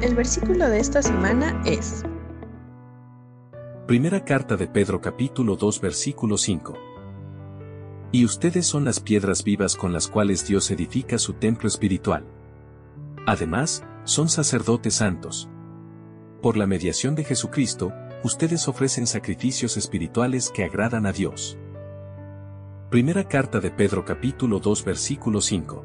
El versículo de esta semana es Primera carta de Pedro capítulo 2 versículo 5. Y ustedes son las piedras vivas con las cuales Dios edifica su templo espiritual. Además, son sacerdotes santos. Por la mediación de Jesucristo, ustedes ofrecen sacrificios espirituales que agradan a Dios. Primera carta de Pedro capítulo 2 versículo 5.